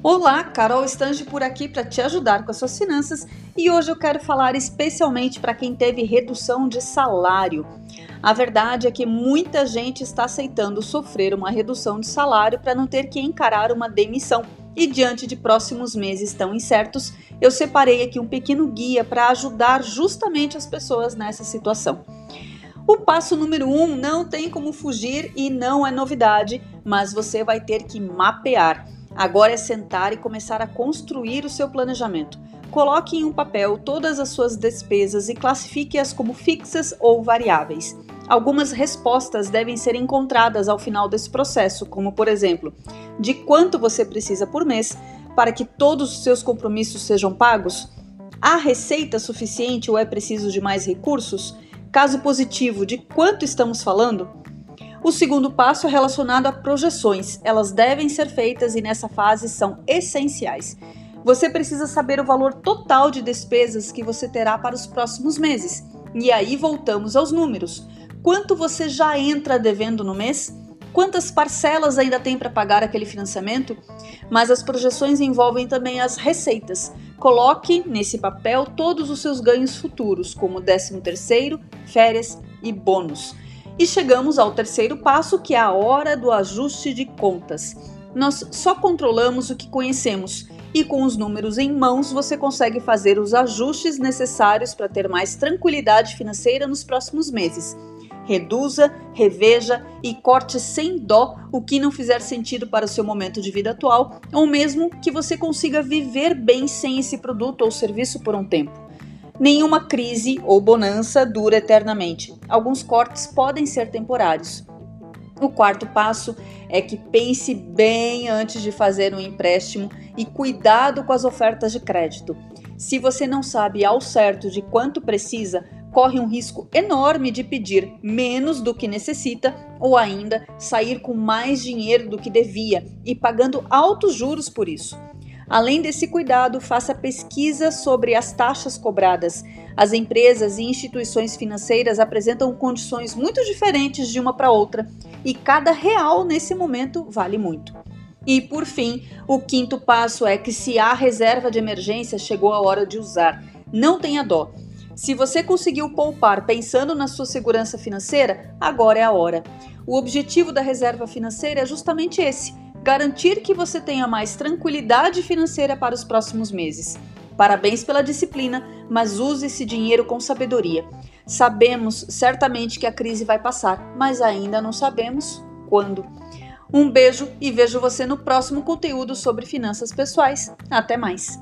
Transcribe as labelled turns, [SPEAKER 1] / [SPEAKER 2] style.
[SPEAKER 1] Olá, Carol Stange por aqui para te ajudar com as suas finanças e hoje eu quero falar especialmente para quem teve redução de salário. A verdade é que muita gente está aceitando sofrer uma redução de salário para não ter que encarar uma demissão. E diante de próximos meses tão incertos, eu separei aqui um pequeno guia para ajudar justamente as pessoas nessa situação. O passo número um não tem como fugir e não é novidade, mas você vai ter que mapear. Agora é sentar e começar a construir o seu planejamento. Coloque em um papel todas as suas despesas e classifique-as como fixas ou variáveis. Algumas respostas devem ser encontradas ao final desse processo, como por exemplo, de quanto você precisa por mês para que todos os seus compromissos sejam pagos? Há receita suficiente ou é preciso de mais recursos? Caso positivo, de quanto estamos falando? O segundo passo é relacionado a projeções. Elas devem ser feitas e nessa fase são essenciais. Você precisa saber o valor total de despesas que você terá para os próximos meses. E aí voltamos aos números. Quanto você já entra devendo no mês? Quantas parcelas ainda tem para pagar aquele financiamento? Mas as projeções envolvem também as receitas. Coloque nesse papel todos os seus ganhos futuros, como 13º, férias e bônus. E chegamos ao terceiro passo, que é a hora do ajuste de contas. Nós só controlamos o que conhecemos e com os números em mãos você consegue fazer os ajustes necessários para ter mais tranquilidade financeira nos próximos meses. Reduza, reveja e corte sem dó o que não fizer sentido para o seu momento de vida atual, ou mesmo que você consiga viver bem sem esse produto ou serviço por um tempo. Nenhuma crise ou bonança dura eternamente. Alguns cortes podem ser temporários. O quarto passo é que pense bem antes de fazer um empréstimo e cuidado com as ofertas de crédito. Se você não sabe ao certo de quanto precisa, corre um risco enorme de pedir menos do que necessita ou ainda sair com mais dinheiro do que devia e pagando altos juros por isso. Além desse cuidado, faça pesquisa sobre as taxas cobradas. As empresas e instituições financeiras apresentam condições muito diferentes de uma para outra e cada real nesse momento vale muito. E por fim, o quinto passo é que se há reserva de emergência, chegou a hora de usar. Não tenha dó. Se você conseguiu poupar pensando na sua segurança financeira, agora é a hora. O objetivo da reserva financeira é justamente esse garantir que você tenha mais tranquilidade financeira para os próximos meses. Parabéns pela disciplina, mas use esse dinheiro com sabedoria. Sabemos certamente que a crise vai passar, mas ainda não sabemos quando. Um beijo e vejo você no próximo conteúdo sobre finanças pessoais. Até mais!